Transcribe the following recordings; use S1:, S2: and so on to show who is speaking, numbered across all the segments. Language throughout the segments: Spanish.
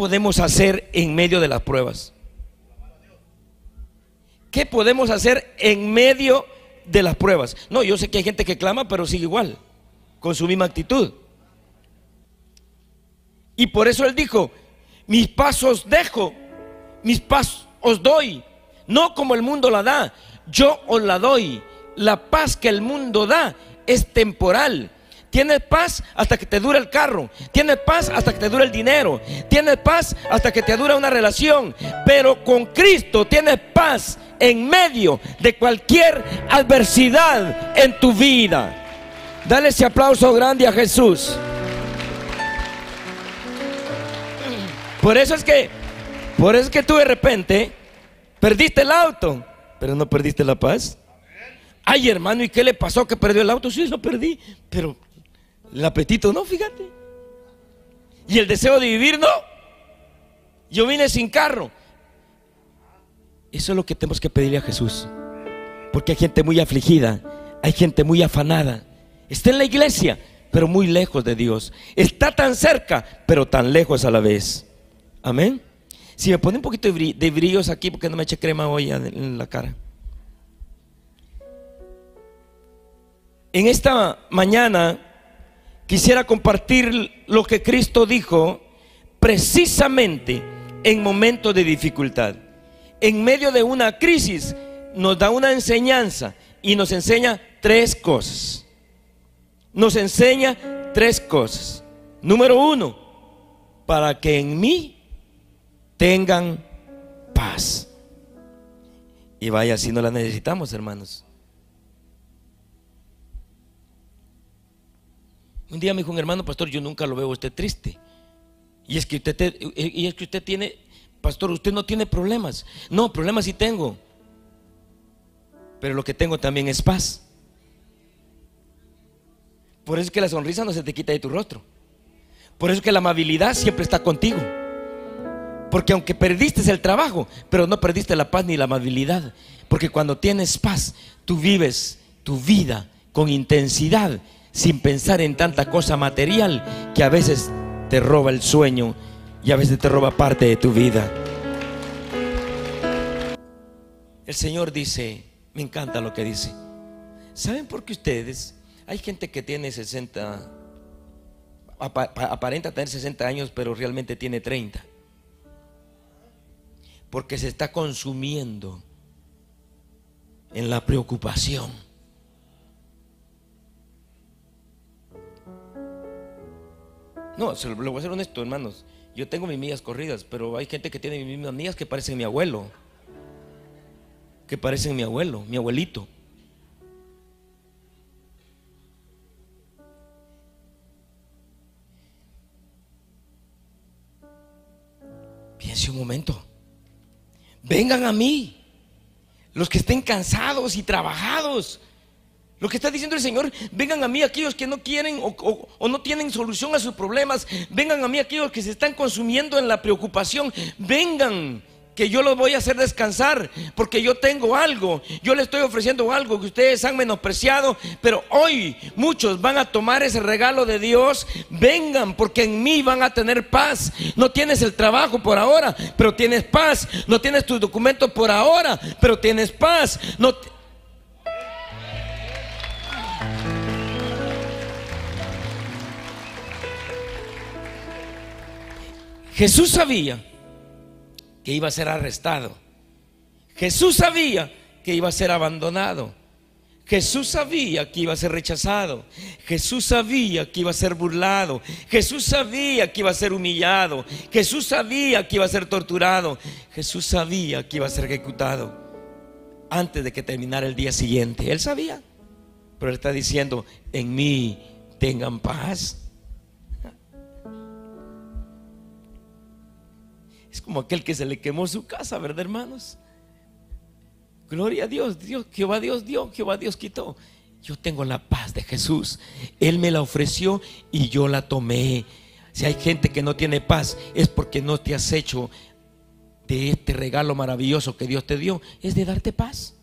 S1: podemos hacer en medio de las pruebas? ¿Qué podemos hacer en medio de las pruebas? No, yo sé que hay gente que clama, pero sigue igual, con su misma actitud. Y por eso él dijo, mis pasos dejo, mis pasos os doy, no como el mundo la da, yo os la doy. La paz que el mundo da es temporal. Tienes paz hasta que te dura el carro. Tienes paz hasta que te dura el dinero. Tienes paz hasta que te dura una relación. Pero con Cristo tienes paz en medio de cualquier adversidad en tu vida. Dale ese aplauso grande a Jesús. Por eso es que, por eso es que tú de repente perdiste el auto, pero no perdiste la paz. Ay, hermano, ¿y qué le pasó que perdió el auto? Sí, lo perdí, pero el apetito no, fíjate. Y el deseo de vivir no. Yo vine sin carro. Eso es lo que tenemos que pedirle a Jesús. Porque hay gente muy afligida, hay gente muy afanada. Está en la iglesia, pero muy lejos de Dios. Está tan cerca, pero tan lejos a la vez. Amén. Si me pone un poquito de brillos aquí, porque no me eché crema hoy en la cara. En esta mañana quisiera compartir lo que Cristo dijo precisamente en momentos de dificultad. En medio de una crisis nos da una enseñanza y nos enseña tres cosas. Nos enseña tres cosas. Número uno, para que en mí tengan paz. Y vaya, si no la necesitamos, hermanos. Un día me dijo un hermano, pastor, yo nunca lo veo usted triste. Y es que usted, y es que usted tiene, pastor, usted no tiene problemas. No, problemas sí tengo. Pero lo que tengo también es paz. Por eso es que la sonrisa no se te quita de tu rostro. Por eso es que la amabilidad siempre está contigo. Porque aunque perdiste el trabajo, pero no perdiste la paz ni la amabilidad. Porque cuando tienes paz, tú vives tu vida con intensidad sin pensar en tanta cosa material que a veces te roba el sueño y a veces te roba parte de tu vida. El Señor dice, me encanta lo que dice. ¿Saben por qué ustedes? Hay gente que tiene 60, aparenta tener 60 años, pero realmente tiene 30. Porque se está consumiendo en la preocupación No, se lo, voy a ser honesto, hermanos. Yo tengo mis millas corridas, pero hay gente que tiene mis mismas millas que parecen mi abuelo. Que parecen mi abuelo, mi abuelito. Piense un momento. Vengan a mí, los que estén cansados y trabajados lo que está diciendo el Señor, vengan a mí aquellos que no quieren o, no tienen solución a sus problemas, vengan a mí aquellos que se están consumiendo en la preocupación, vengan, que yo los voy a hacer descansar, porque yo tengo algo, yo les estoy ofreciendo algo que ustedes han menospreciado, pero hoy muchos van a tomar ese regalo de Dios, vengan, porque en mí van a tener paz. No tienes el trabajo por ahora, pero tienes paz, no tienes tus documentos por ahora, pero tienes paz. No Jesús sabía que iba a ser arrestado. Jesús sabía que iba a ser abandonado. Jesús sabía que iba a ser rechazado. Jesús sabía que iba a ser burlado. Jesús sabía que iba a ser humillado. Jesús sabía que iba a ser torturado. Jesús sabía que iba a ser ejecutado antes de que terminara el día siguiente. Él sabía. Pero él está diciendo, en mí tengan paz. Es como aquel que se le quemó su casa, ¿verdad, hermanos? Gloria a Dios, Dios, Jehová Dios dio, Jehová Dios quitó. Yo tengo la paz de Jesús. Él me la ofreció y yo la tomé. Si hay gente que no tiene paz, es porque no te has hecho de este regalo maravilloso que Dios te dio, es de darte paz.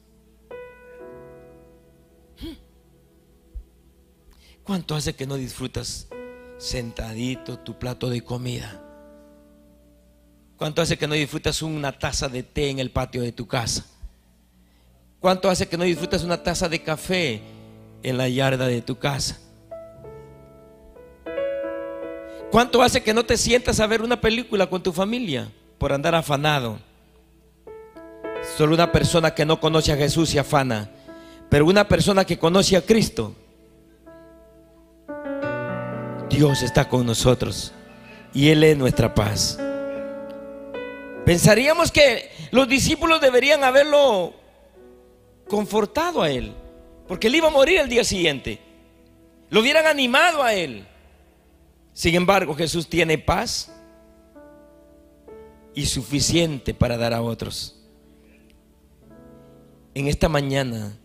S1: ¿Cuánto hace que no disfrutas sentadito tu plato de comida? ¿Cuánto hace que no disfrutas una taza de té en el patio de tu casa? ¿Cuánto hace que no disfrutas una taza de café en la yarda de tu casa? ¿Cuánto hace que no te sientas a ver una película con tu familia por andar afanado? Solo una persona que no conoce a Jesús se afana, pero una persona que conoce a Cristo, Dios está con nosotros y Él es nuestra paz. Pensaríamos que los discípulos deberían haberlo confortado a Él, porque Él iba a morir el día siguiente. Lo hubieran animado a Él. Sin embargo, Jesús tiene paz y suficiente para dar a otros. En esta mañana,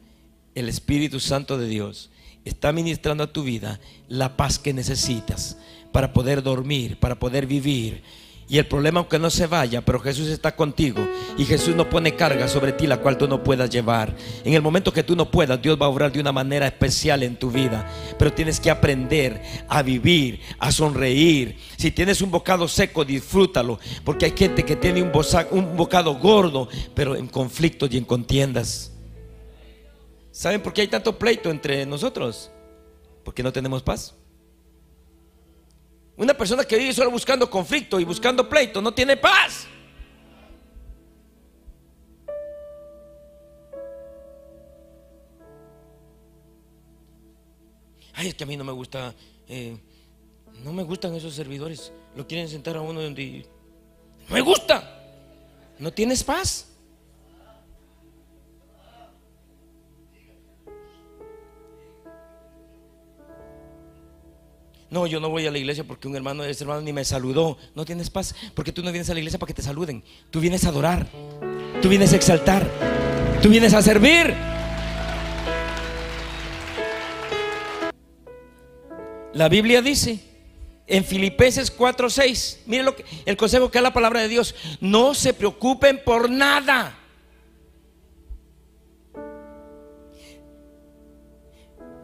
S1: el Espíritu Santo de Dios está ministrando a tu vida la paz que necesitas para poder dormir, para poder vivir, y el problema aunque no se vaya, pero Jesús está contigo y Jesús no pone carga sobre ti la cual tú no puedas llevar. En el momento que tú no puedas, Dios va a obrar de una manera especial en tu vida. Pero tienes que aprender a vivir, a sonreír. Si tienes un bocado seco, disfrútalo. Porque hay gente que tiene un, un bocado gordo, pero en conflictos y en contiendas. ¿Saben por qué hay tanto pleito entre nosotros? Porque no tenemos paz. Una persona que vive solo buscando conflicto y buscando pleito no tiene paz. Ay, es que a mí no me gusta, eh, no me gustan esos servidores. Lo quieren sentar a uno donde no me gusta. No tienes paz. No, yo no voy a la iglesia porque un hermano de ese hermano ni me saludó. No tienes paz porque tú no vienes a la iglesia para que te saluden. Tú vienes a adorar. Tú vienes a exaltar. Tú vienes a servir. La Biblia dice en Filipenses 4:6, miren lo que el consejo que da la palabra de Dios, no se preocupen por nada.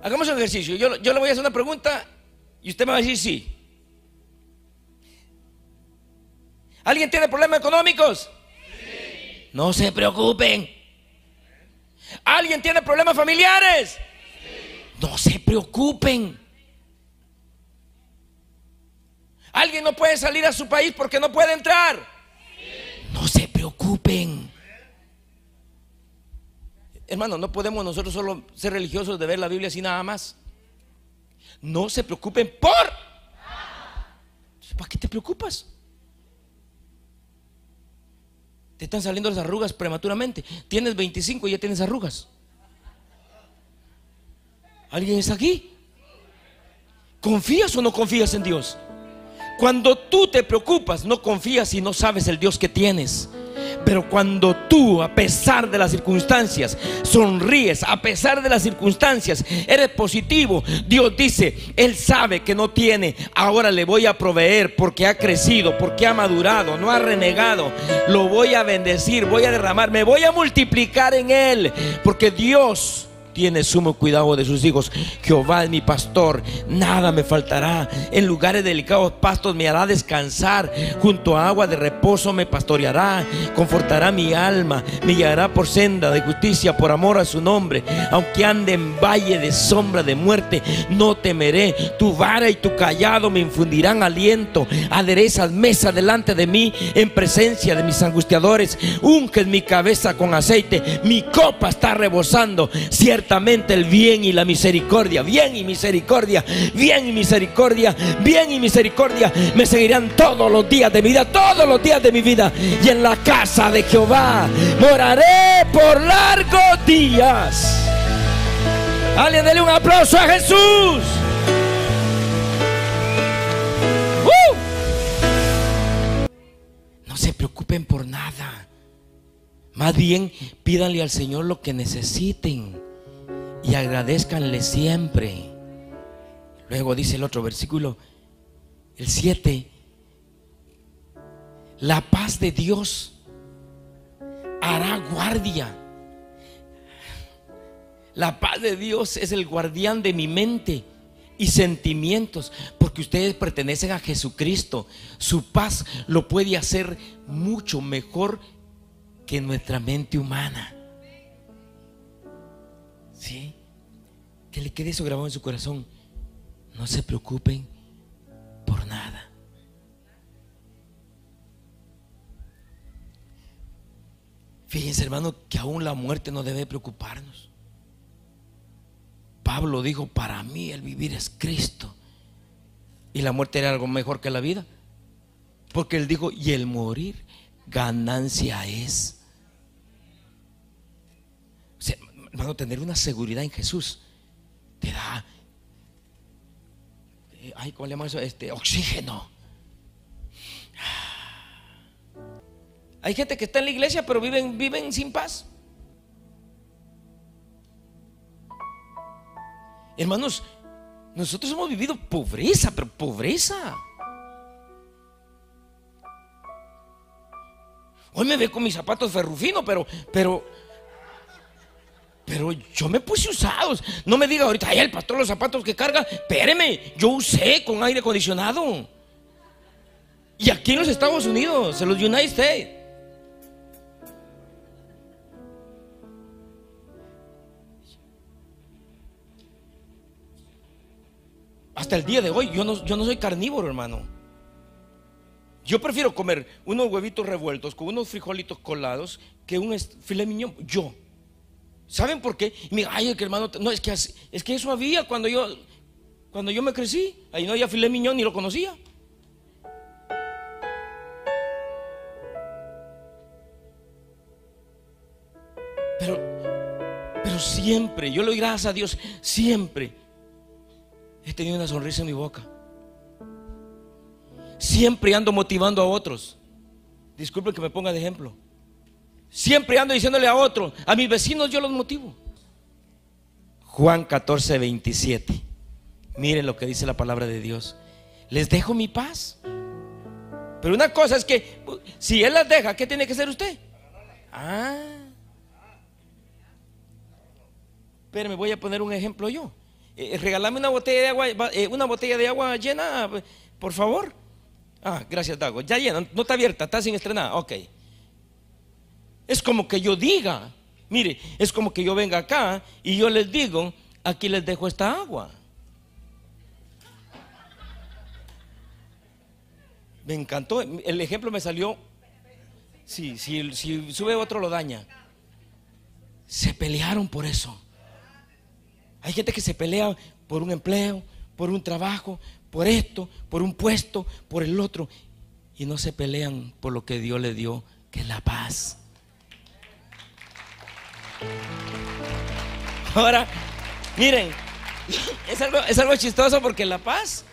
S1: Hagamos un ejercicio. Yo, yo le voy a hacer una pregunta y usted me va a decir sí. ¿Alguien tiene problemas económicos? Sí. No se preocupen. ¿Alguien tiene problemas familiares? Sí. No se preocupen. ¿Alguien no puede salir a su país porque no puede entrar? Sí. No se preocupen. Hermano, no podemos nosotros solo ser religiosos de ver la Biblia así nada más. No se preocupen por... ¿Para qué te preocupas? Te están saliendo las arrugas prematuramente. Tienes 25 y ya tienes arrugas. ¿Alguien está aquí? ¿Confías o no confías en Dios? Cuando tú te preocupas, no confías y no sabes el Dios que tienes. Pero cuando tú, a pesar de las circunstancias, sonríes, a pesar de las circunstancias, eres positivo, Dios dice, Él sabe que no tiene, ahora le voy a proveer porque ha crecido, porque ha madurado, no ha renegado, lo voy a bendecir, voy a derramar, me voy a multiplicar en Él, porque Dios tiene sumo cuidado de sus hijos. Jehová es mi pastor, nada me faltará. En lugares delicados pastos me hará descansar. Junto a agua de reposo me pastoreará. Confortará mi alma. Me guiará por senda de justicia por amor a su nombre. Aunque ande en valle de sombra de muerte, no temeré. Tu vara y tu callado me infundirán aliento. Aderezas mesa delante de mí en presencia de mis angustiadores. Unges mi cabeza con aceite. Mi copa está rebosando. Cierto el bien y la misericordia, bien y misericordia, bien y misericordia, bien y misericordia me seguirán todos los días de mi vida, todos los días de mi vida. Y en la casa de Jehová moraré por largos días. Alguien dele un aplauso a Jesús. ¡Uh! No se preocupen por nada. Más bien pídanle al Señor lo que necesiten y agradezcanle siempre. Luego dice el otro versículo, el 7, la paz de Dios hará guardia. La paz de Dios es el guardián de mi mente y sentimientos, porque ustedes pertenecen a Jesucristo. Su paz lo puede hacer mucho mejor que nuestra mente humana. ¿Sí? Que le quede eso grabado en su corazón. No se preocupen por nada. Fíjense, hermano, que aún la muerte no debe preocuparnos. Pablo dijo, para mí el vivir es Cristo. Y la muerte era algo mejor que la vida. Porque él dijo, y el morir ganancia es. Hermano, tener una seguridad en Jesús te da, eh, ay, ¿cómo le llaman eso? Este, oxígeno. Hay gente que está en la iglesia pero viven, viven sin paz. Hermanos, nosotros hemos vivido pobreza, pero pobreza. Hoy me ve con mis zapatos ferrufino, pero, pero, pero yo me puse usados. No me diga ahorita, ay, el pastor los zapatos que carga. Espéreme, yo usé con aire acondicionado. Y aquí en los Estados Unidos, en los United States. Hasta el día de hoy yo no, yo no soy carnívoro, hermano. Yo prefiero comer unos huevitos revueltos con unos frijolitos colados que un filet mignon. Yo. ¿Saben por qué? Y me ay, que hermano, no, es que, es que eso había cuando yo, cuando yo me crecí. Ahí no había filet mignon ni lo conocía. Pero, pero siempre, yo le doy gracias a Dios, siempre he tenido una sonrisa en mi boca. Siempre ando motivando a otros. Disculpen que me ponga de ejemplo. Siempre ando diciéndole a otros, a mis vecinos yo los motivo. Juan 14, 27. Miren lo que dice la palabra de Dios. Les dejo mi paz. Pero una cosa es que si Él las deja, ¿qué tiene que hacer usted? Ah. Pero me voy a poner un ejemplo yo. Eh, una botella de agua, eh, una botella de agua llena, por favor. Ah, gracias, Dago. Ya llena, no está abierta, está sin estrenar. Ok. Es como que yo diga, mire, es como que yo venga acá y yo les digo, aquí les dejo esta agua. Me encantó, el ejemplo me salió. Sí, si, si sube otro lo daña. Se pelearon por eso. Hay gente que se pelea por un empleo, por un trabajo, por esto, por un puesto, por el otro. Y no se pelean por lo que Dios le dio, que es la paz. Ahora, miren, es algo, es algo chistoso porque la paz,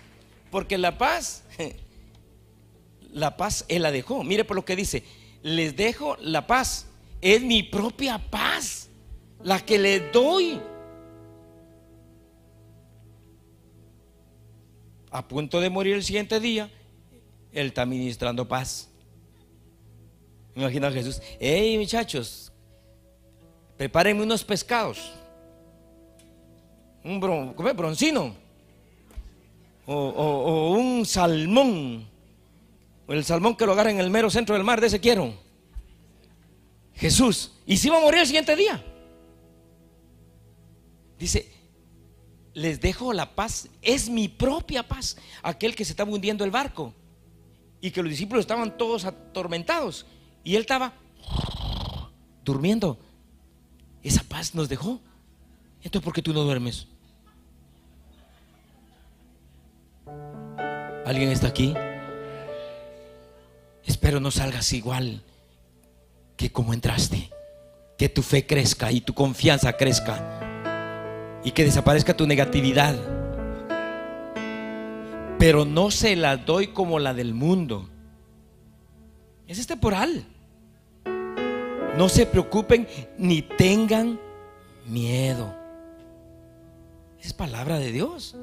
S1: porque la paz, la paz Él la dejó. Mire por lo que dice, les dejo la paz. Es mi propia paz, la que le doy. a punto de morir el siguiente día, Él está ministrando paz. Me imagino a Jesús, hey muchachos, prepárenme unos pescados, un broncino, o, un salmón, o el salmón que lo agarra en el mero centro del mar, de ese quiero. Jesús, y si va a morir el siguiente día. Dice, les dejo la paz, es mi propia paz, aquel que se estaba hundiendo el barco. Y que los discípulos estaban todos atormentados. Y él estaba durmiendo. Esa paz nos dejó. Entonces, ¿por qué tú no duermes? ¿Alguien está aquí? Espero no salgas igual que como entraste. Que tu fe crezca y tu confianza crezca y que desaparezca tu negatividad. Pero no se la doy como la del mundo. Es temporal. No se preocupen ni tengan miedo. Es palabra de Dios.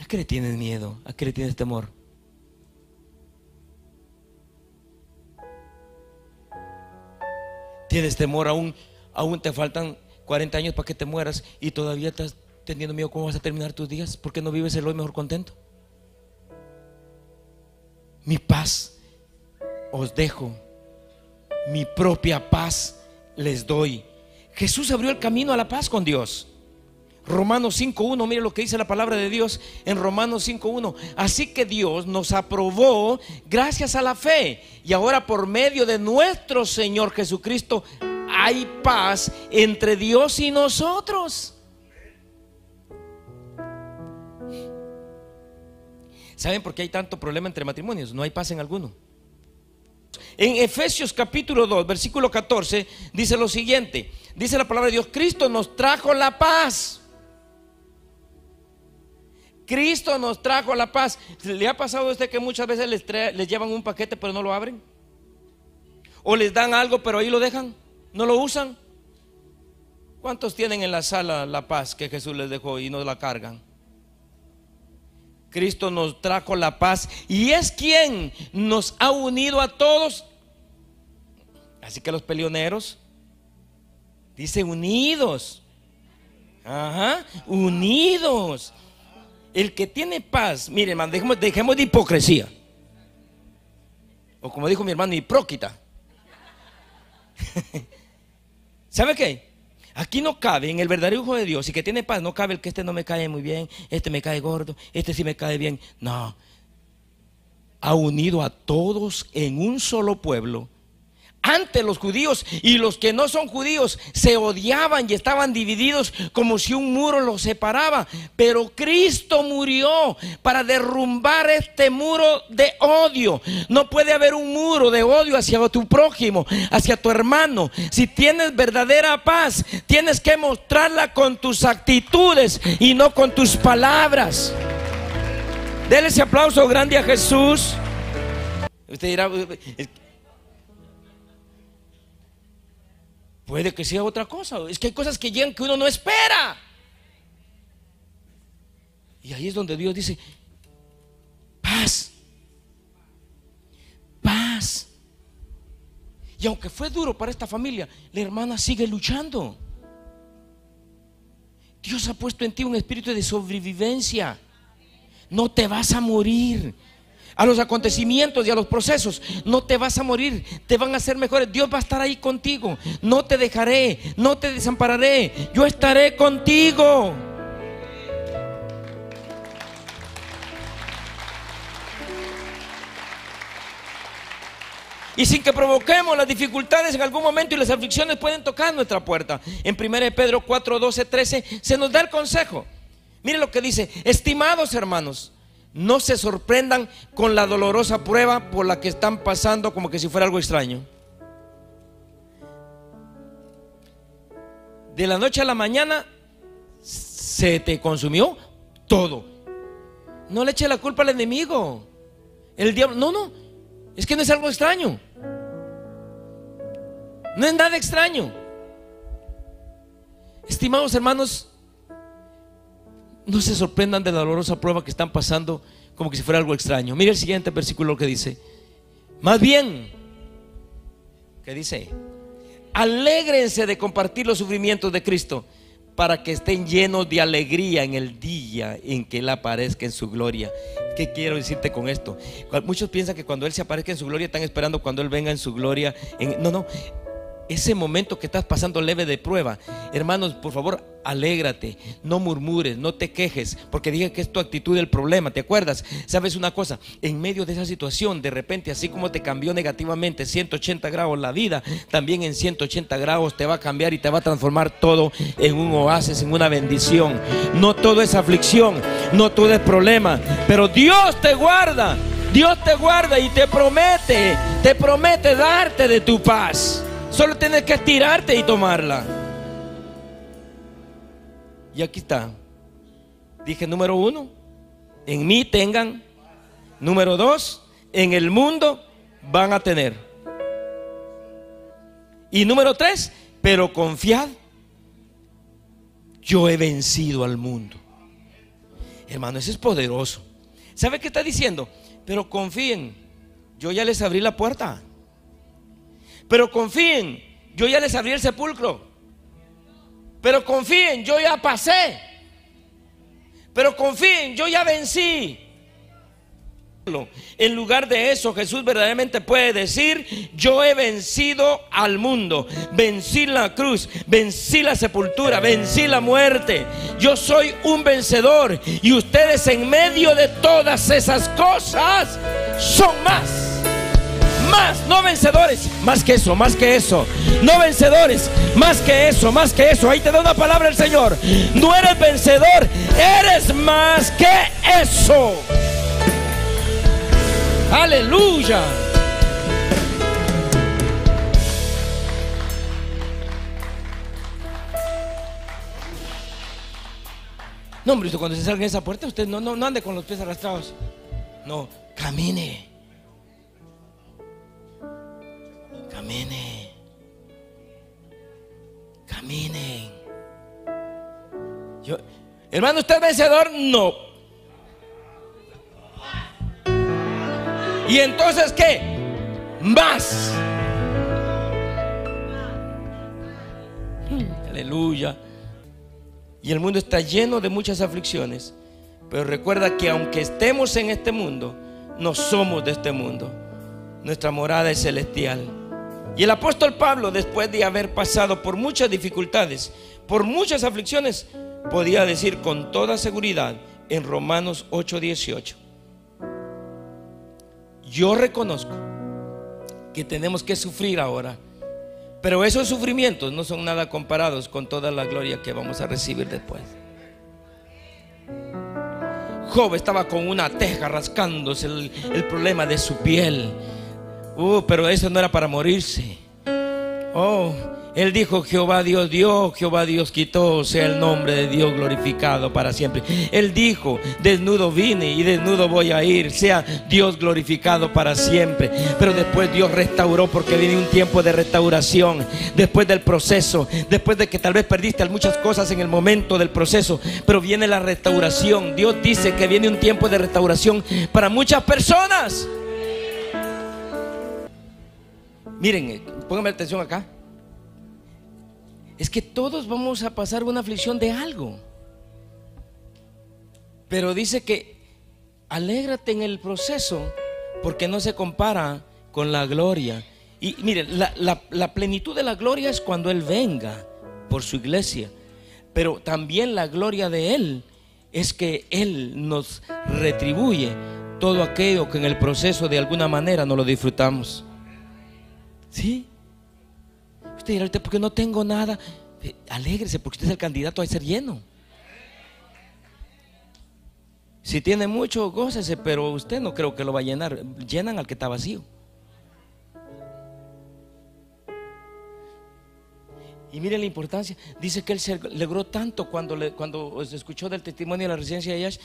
S1: ¿A qué le tienes miedo? ¿A qué le tienes temor? tienes temor, aún, aún te faltan 40 años para que te mueras y todavía estás teniendo miedo cómo vas a terminar tus días. ¿Por qué no vives el hoy mejor contento? Mi paz os dejo, mi propia paz les doy. Jesús abrió el camino a la paz con Dios. Romanos 5.1, mire lo que dice la palabra de Dios en Romanos 5.1. Así que Dios nos aprobó gracias a la fe. Y ahora por medio de nuestro Señor Jesucristo hay paz entre Dios y nosotros. ¿Saben por qué hay tanto problema entre matrimonios? No hay paz en alguno. En Efesios capítulo 2, versículo 14, dice lo siguiente. Dice la palabra de Dios, Cristo nos trajo la paz. Cristo nos trajo la paz. ¿Le ha pasado a usted que muchas veces les, les llevan un paquete pero no lo abren? ¿O les dan algo pero ahí lo dejan? ¿No lo usan? ¿Cuántos tienen en la sala la paz que Jesús les dejó y no la cargan? Cristo nos trajo la paz y es quien nos ha unido a todos. Así que los peleoneros, dice unidos. Ajá, unidos. El que tiene paz, mire hermano, dejemos, dejemos de hipocresía. O como dijo mi hermano, hipróquita. ¿Sabe qué? Aquí no cabe en el verdadero Hijo de Dios y que tiene paz, no cabe el que este no me cae muy bien, este me cae gordo, este sí me cae bien. No. Ha unido a todos en un solo pueblo ante los judíos y los que no son judíos se odiaban y estaban divididos como si un muro los separaba. Pero Cristo murió para derrumbar este muro de odio. No puede haber un muro de odio hacia tu prójimo, hacia tu hermano. Si tienes verdadera paz, tienes que mostrarla con tus actitudes y no con tus palabras. Dele ese aplauso grande a Jesús. Usted dirá, Puede que sea otra cosa. Es que hay cosas que llegan que uno no espera. Y ahí es donde Dios dice, paz, paz. Y aunque fue duro para esta familia, la hermana sigue luchando. Dios ha puesto en ti un espíritu de sobrevivencia. No te vas a morir a los acontecimientos y a los procesos. No te vas a morir, te van a hacer mejores. Dios va a estar ahí contigo. No te dejaré, no te desampararé. Yo estaré contigo. Y sin que provoquemos las dificultades en algún momento y las aflicciones pueden tocar nuestra puerta. En 1 Pedro 4, 12, 13 se nos da el consejo. Mire lo que dice, estimados hermanos, no se sorprendan con la dolorosa prueba por la que están pasando como que si fuera algo extraño. De la noche a la mañana se te consumió todo. No le eche la culpa al enemigo. El diablo, no, no, es que no es algo extraño. No es nada extraño. Estimados hermanos, no se sorprendan de la dolorosa prueba que están pasando como que si fuera algo extraño. Mire el siguiente versículo que dice. Más bien, ¿qué dice? Alégrense de compartir los sufrimientos de Cristo para que estén llenos de alegría en el día en que Él aparezca en su gloria. ¿Qué quiero decirte con esto? Muchos piensan que cuando Él se aparezca en su gloria están esperando cuando Él venga en su gloria. no, no, ese momento que estás pasando leve de prueba, hermanos, por favor, alégrate, no murmures, no te quejes, porque dije que es tu actitud el problema, ¿te acuerdas? ¿Sabes una cosa? En medio de esa situación, de repente, así como te cambió negativamente 180 grados la vida, también en 180 grados te va a cambiar y te va a transformar todo en un oasis, en una bendición. No todo es aflicción, no todo es problema, pero Dios te guarda, Dios te guarda y te promete, te promete darte de tu paz. Solo tienes que estirarte y tomarla. Y aquí está. Dije número uno, en mí tengan. Número dos, en el mundo van a tener. Y número tres, pero confiad, yo he vencido al mundo. Hermano, eso es poderoso. ¿Sabe qué está diciendo? Pero confíen, yo ya les abrí la puerta. Pero confíen, yo ya les abrí el sepulcro. Pero confíen, yo ya pasé. Pero confíen, yo ya vencí. En lugar de eso, Jesús verdaderamente puede decir, yo he vencido al mundo, vencí la cruz, vencí la sepultura, vencí la muerte. Yo soy un vencedor y ustedes en medio de todas esas cosas son más. Más, no vencedores, más que eso, más que eso. No vencedores, más que eso, más que eso. Ahí te da una palabra el Señor. No eres vencedor, eres más que eso. Aleluya. No, hombre, cuando se salga en esa puerta, usted no, no, no ande con los pies arrastrados. No, camine. Camine. Caminen. Yo, hermano, ¿usted es vencedor? No. ¿Y entonces qué? Más. Aleluya. Y el mundo está lleno de muchas aflicciones. Pero recuerda que aunque estemos en este mundo, no somos de este mundo. Nuestra morada es celestial. Y el apóstol Pablo, después de haber pasado por muchas dificultades, por muchas aflicciones, podía decir con toda seguridad en Romanos 8:18, yo reconozco que tenemos que sufrir ahora, pero esos sufrimientos no son nada comparados con toda la gloria que vamos a recibir después. Job estaba con una teja rascándose el, problema de su piel. Uh, pero eso no era para morirse. Oh, él dijo, Jehová Dios dio, Jehová Dios quitó, sea el nombre de Dios glorificado para siempre. Él dijo, desnudo vine y desnudo voy a ir, sea Dios glorificado para siempre. Pero después Dios restauró porque viene un tiempo de restauración, después del proceso, después de que tal vez perdiste muchas cosas en el momento del proceso, pero viene la restauración. Dios dice que viene un tiempo de restauración para muchas personas. Miren, eh, pónganme atención acá es que todos vamos a pasar una aflicción de algo. Pero dice que alégrate en el proceso porque no se compara con la gloria. Y miren, la, plenitud de la gloria es cuando Él venga por su iglesia. Pero también la gloria de Él es que Él nos retribuye todo aquello que en el proceso de alguna manera no lo disfrutamos. ¿Sí? Usted dirá, porque no tengo nada. Eh, alégrese porque usted es el candidato a ser lleno. Si tiene mucho, gócese, pero usted no creo que lo va a llenar. Llenan al que está vacío. Y mire la importancia. Dice que él se alegró tanto cuando, cuando se escuchó del testimonio de la residencia de Yash.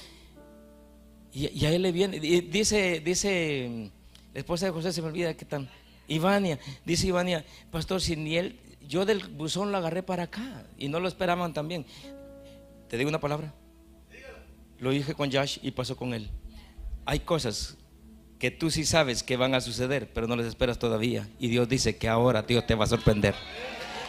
S1: Y, a él le viene. Dice, dice la esposa de José, se me olvida que tan. Ivania, dice Ivania, pastor, si ni él, yo del buzón lo agarré para acá y no lo esperaban también. ¿Te digo una palabra? Lo dije con Josh y pasó con él. Hay cosas que tú sí sabes que van a suceder, pero no las esperas todavía. Y Dios dice que ahora Dios te va a sorprender.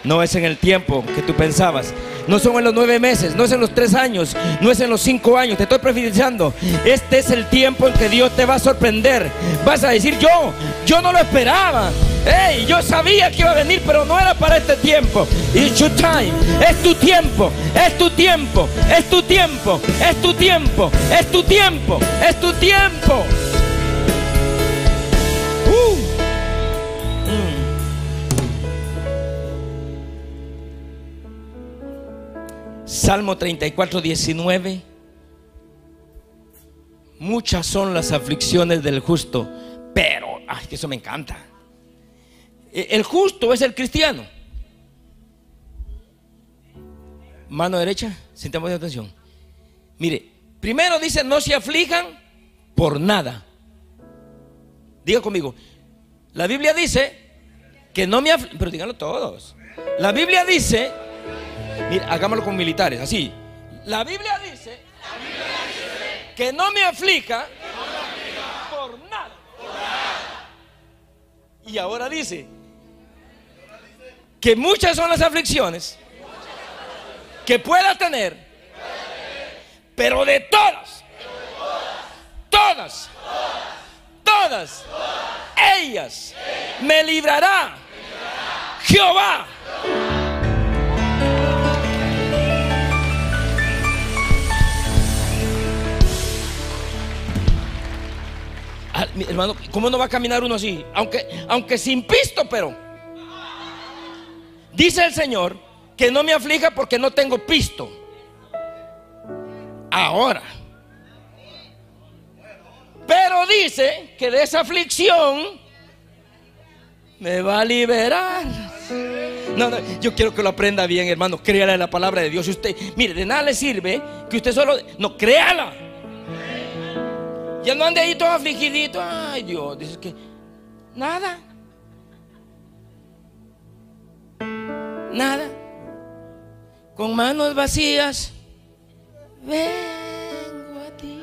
S1: No es en el tiempo que tú pensabas. No son en los nueve meses, no es en los tres años, no es en los cinco años. Te estoy prefiriendo. Este es el tiempo en que Dios te va a sorprender. Vas a decir, yo, yo no lo esperaba. Hey, yo sabía que iba a venir, pero no era para este tiempo. It's your time. Es tu tiempo. Es tu tiempo. Es tu tiempo. Es tu tiempo. Es tu tiempo. Es tu tiempo. Salmo 34, 19. Muchas son las aflicciones del justo, pero, ay, que eso me encanta. E, el justo es el cristiano. Mano derecha, sintamos atención. Mire, primero dice, no se aflijan por nada. Diga conmigo, la Biblia dice que no me aflijan, pero díganlo todos. La Biblia dice Mira, hagámoslo con militares, así. La Biblia dice, que no me aflija, por, nada. Y ahora dice que muchas son las aflicciones, que pueda tener, pero de todas, todas, todas, ellas me librará Jehová. Ah, hermano, ¿cómo no va a caminar uno así? Aunque, aunque sin pisto, pero. Dice el Señor que no me aflija porque no tengo pisto. Ahora. Pero dice que de esa aflicción me va a liberar. No, no, yo quiero que lo aprenda bien, hermano. Créala en la palabra de Dios. Y usted, mire, de nada le sirve que usted solo. No, créala. Ya no ande ahí todo afligidito. Ay, Dios, dice que. Nada. Nada. Con manos vacías. Vengo a ti.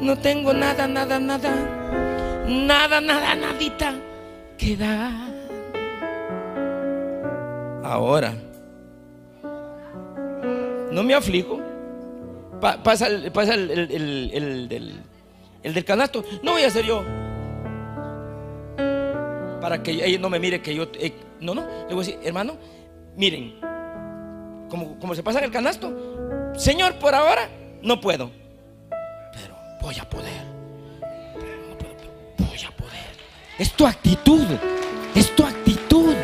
S1: No tengo nada, nada, nada. Nada, nada, nadita. Que dar. Ahora. No me aflijo. Pa- pasa el, pasa el, el- el- el del, el del canasto. No voy a ser yo. Para que ella no me mire que yo. eh, no, no. Le voy a decir, hermano, miren. Como, como se pasa en el canasto. Señor, por ahora no puedo. Pero voy a poder. Pero voy a poder. Es tu actitud. Es tu actitud.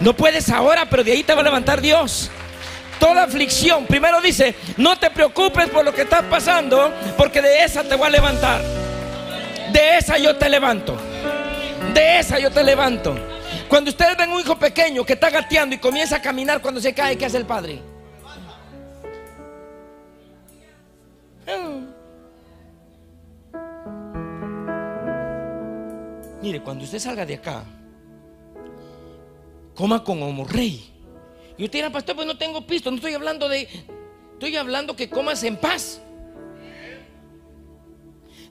S1: No puedes ahora, pero de ahí te va a levantar Dios. Toda aflicción, primero dice, no te preocupes por lo que está pasando, porque de esa te voy a levantar. De esa yo te levanto. De esa yo te levanto. Cuando ustedes ven un hijo pequeño que está gateando y comienza a caminar cuando se cae, ¿qué hace el padre? Mire, cuando usted salga de acá, coma como rey. Y usted dirá, pastor, pues no tengo pisto, no estoy hablando de, estoy hablando que comas en paz.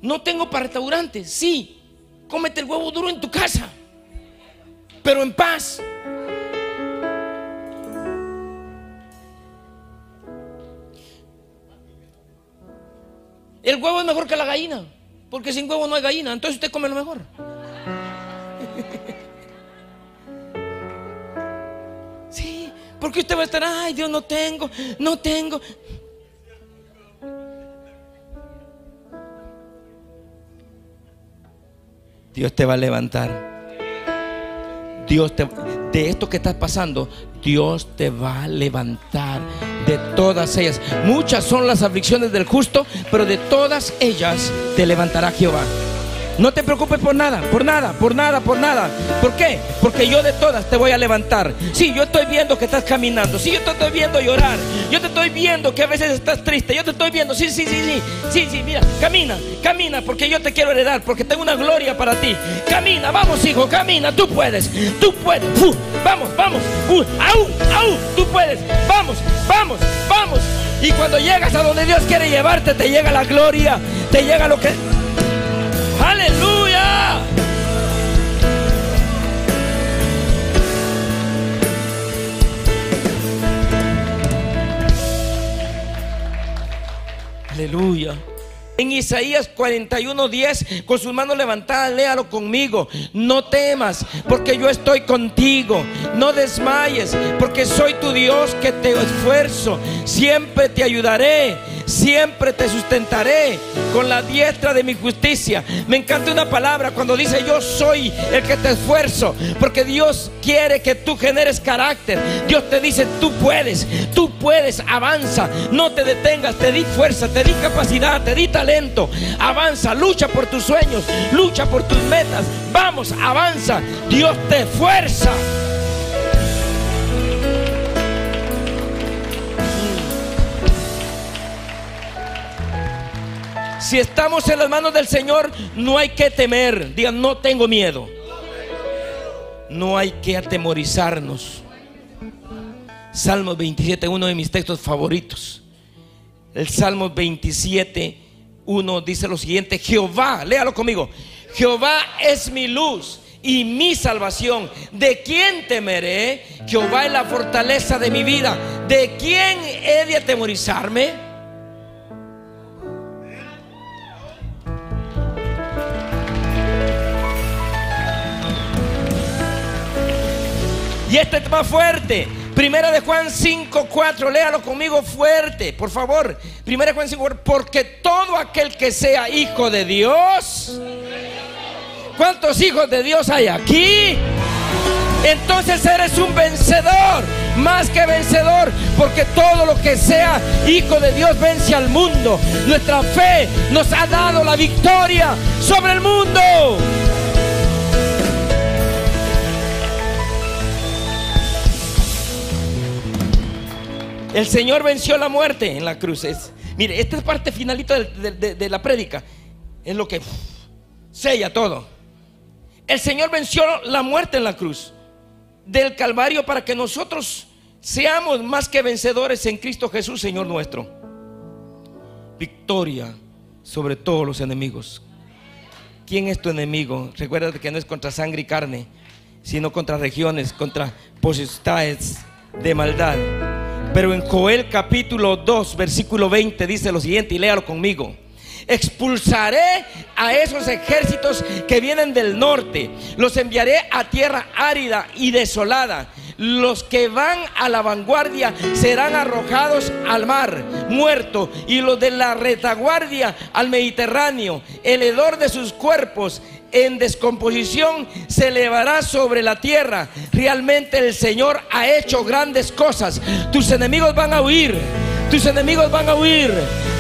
S1: No tengo para restaurante, sí, cómete el huevo duro en tu casa, pero en paz. El huevo es mejor que la gallina, porque sin huevo no hay gallina, entonces usted come lo mejor. Porque usted va a estar, ay Dios, no tengo, no tengo. Dios te va a levantar. Dios te de esto que estás pasando, Dios te va a levantar de todas ellas. Muchas son las aflicciones del justo, pero de todas ellas te levantará Jehová. No te preocupes por nada, por nada, por nada, por nada. ¿Por qué? Porque yo de todas te voy a levantar. Sí, yo estoy viendo que estás caminando. Sí, yo te estoy viendo llorar. Yo te estoy viendo que a veces estás triste. Yo te estoy viendo. Sí, sí, sí, sí. Sí, sí, mira, camina, camina porque yo te quiero heredar, porque tengo una gloria para ti. Camina, vamos, hijo, camina. Tú puedes, tú puedes. Vamos, vamos. Au, au, tú puedes. Vamos, vamos, vamos. Y cuando llegas a donde Dios quiere llevarte, te llega la gloria, te llega lo que Aleluya. Aleluya. En Isaías 41:10, con sus manos levantadas, léalo conmigo. No temas, porque yo estoy contigo. No desmayes, porque soy tu Dios que te esfuerzo. Siempre te ayudaré, siempre te sustentaré con la diestra de mi justicia. Me encanta una palabra cuando dice yo soy el que te esfuerzo, porque Dios quiere que tú generes carácter. Dios te dice, tú puedes, tú puedes, avanza, no te detengas, te di fuerza, te di capacidad, te di talento. Avanza, lucha por tus sueños, lucha por tus metas. Vamos, avanza. Dios te fuerza. Si estamos en las manos del Señor, no hay que temer. Digan, no tengo miedo. No hay que atemorizarnos. Salmos 27, uno de mis textos favoritos. El Salmo 27, 1 dice lo siguiente: Jehová, léalo conmigo. Jehová es mi luz y mi salvación. ¿De quién temeré? Jehová es la fortaleza de mi vida. ¿De quién he de atemorizarme? Y este es más fuerte. Primera de Juan 5, 4, léalo conmigo fuerte, por favor. Primera de Juan 5, porque todo aquel que sea hijo de Dios, ¿cuántos hijos de Dios hay aquí? Entonces eres un vencedor, más que vencedor, porque todo lo que sea hijo de Dios vence al mundo. Nuestra fe nos ha dado la victoria sobre el mundo. El Señor venció la muerte en la cruz. mire, esta es parte finalita de, la prédica. Es lo que sella todo. El Señor venció la muerte en la cruz del Calvario para que nosotros seamos más que vencedores en Cristo Jesús, Señor nuestro. Victoria sobre todos los enemigos. ¿Quién es tu enemigo? Recuerda que no es contra sangre y carne, sino contra regiones, contra potestades de maldad. Pero en Joel capítulo 2, versículo 20 dice lo siguiente y léalo conmigo. Expulsaré a esos ejércitos que vienen del norte. Los enviaré a tierra árida y desolada. Los que van a la vanguardia serán arrojados al mar, muerto. Y los de la retaguardia al Mediterráneo. El hedor de sus cuerpos en descomposición se elevará sobre la tierra. Realmente el Señor ha hecho grandes cosas. Tus enemigos van a huir. Tus enemigos van a huir.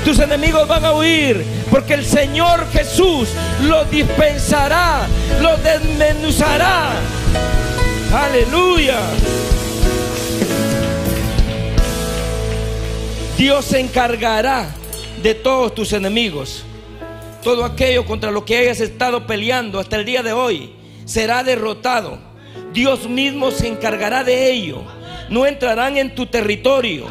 S1: Tus enemigos van a huir. Porque el Señor Jesús los dispensará. Los desmenuzará. Aleluya. Dios se encargará de todos tus enemigos. Todo aquello contra lo que hayas estado peleando hasta el día de hoy será derrotado. Dios mismo se encargará de ello. No entrarán en tu territorio.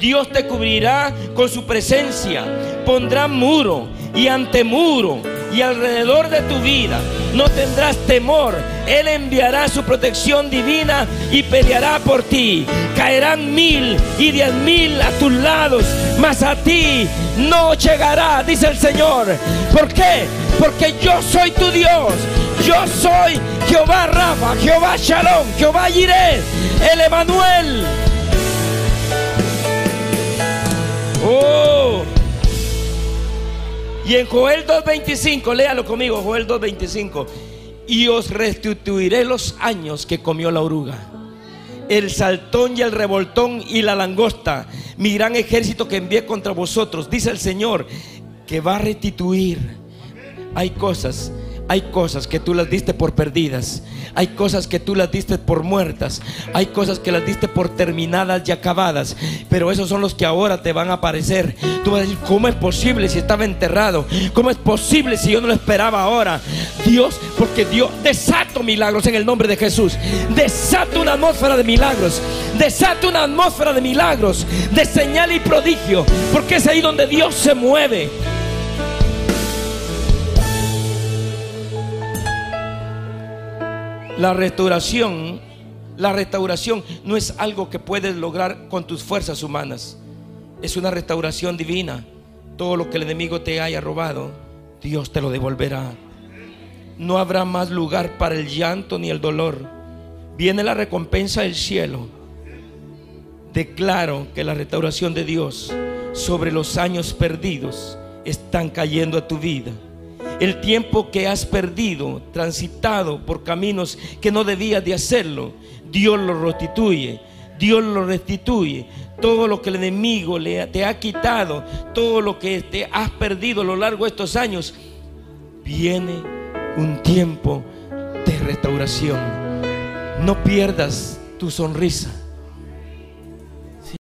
S1: Dios te cubrirá con su presencia. Pondrá muro y antemuro y alrededor de tu vida no tendrás temor. Él enviará su protección divina y peleará por ti. Caerán mil y diez mil a tus lados, mas a ti no llegará, dice el Señor. ¿Por qué? Porque yo soy tu Dios. Yo soy Jehová Rafa, Jehová Shalom, Jehová Jireh, el Emanuel. Oh. Y en Joel 2.25, léalo conmigo, Joel 2.25. Y os restituiré los años que comió la oruga, el saltón y el revoltón y la langosta, mi gran ejército que envié contra vosotros, dice el Señor, que va a restituir. Hay cosas hay cosas que tú las diste por perdidas. Hay cosas que tú las diste por muertas. Hay cosas que las diste por terminadas y acabadas. Pero esos son los que ahora te van a aparecer. Tú vas a decir, ¿cómo es posible si estaba enterrado? ¿Cómo es posible si yo no lo esperaba ahora? Dios, porque Dios desato milagros en el nombre de Jesús. Desato una atmósfera de milagros. Desato una atmósfera de milagros, de señal y prodigio. Porque es ahí donde Dios se mueve. La restauración, la restauración no es algo que puedes lograr con tus fuerzas humanas. Es una restauración divina. Todo lo que el enemigo te haya robado, Dios te lo devolverá. No habrá más lugar para el llanto ni el dolor. Viene la recompensa del cielo. Declaro que la restauración de Dios sobre los años perdidos están cayendo a tu vida el tiempo que has perdido, transitado por caminos que no debías de hacerlo, Dios lo restituye. Dios lo restituye. Todo lo que el enemigo te ha quitado, todo lo que te has perdido a lo largo de estos años, viene un tiempo de restauración. No pierdas tu sonrisa.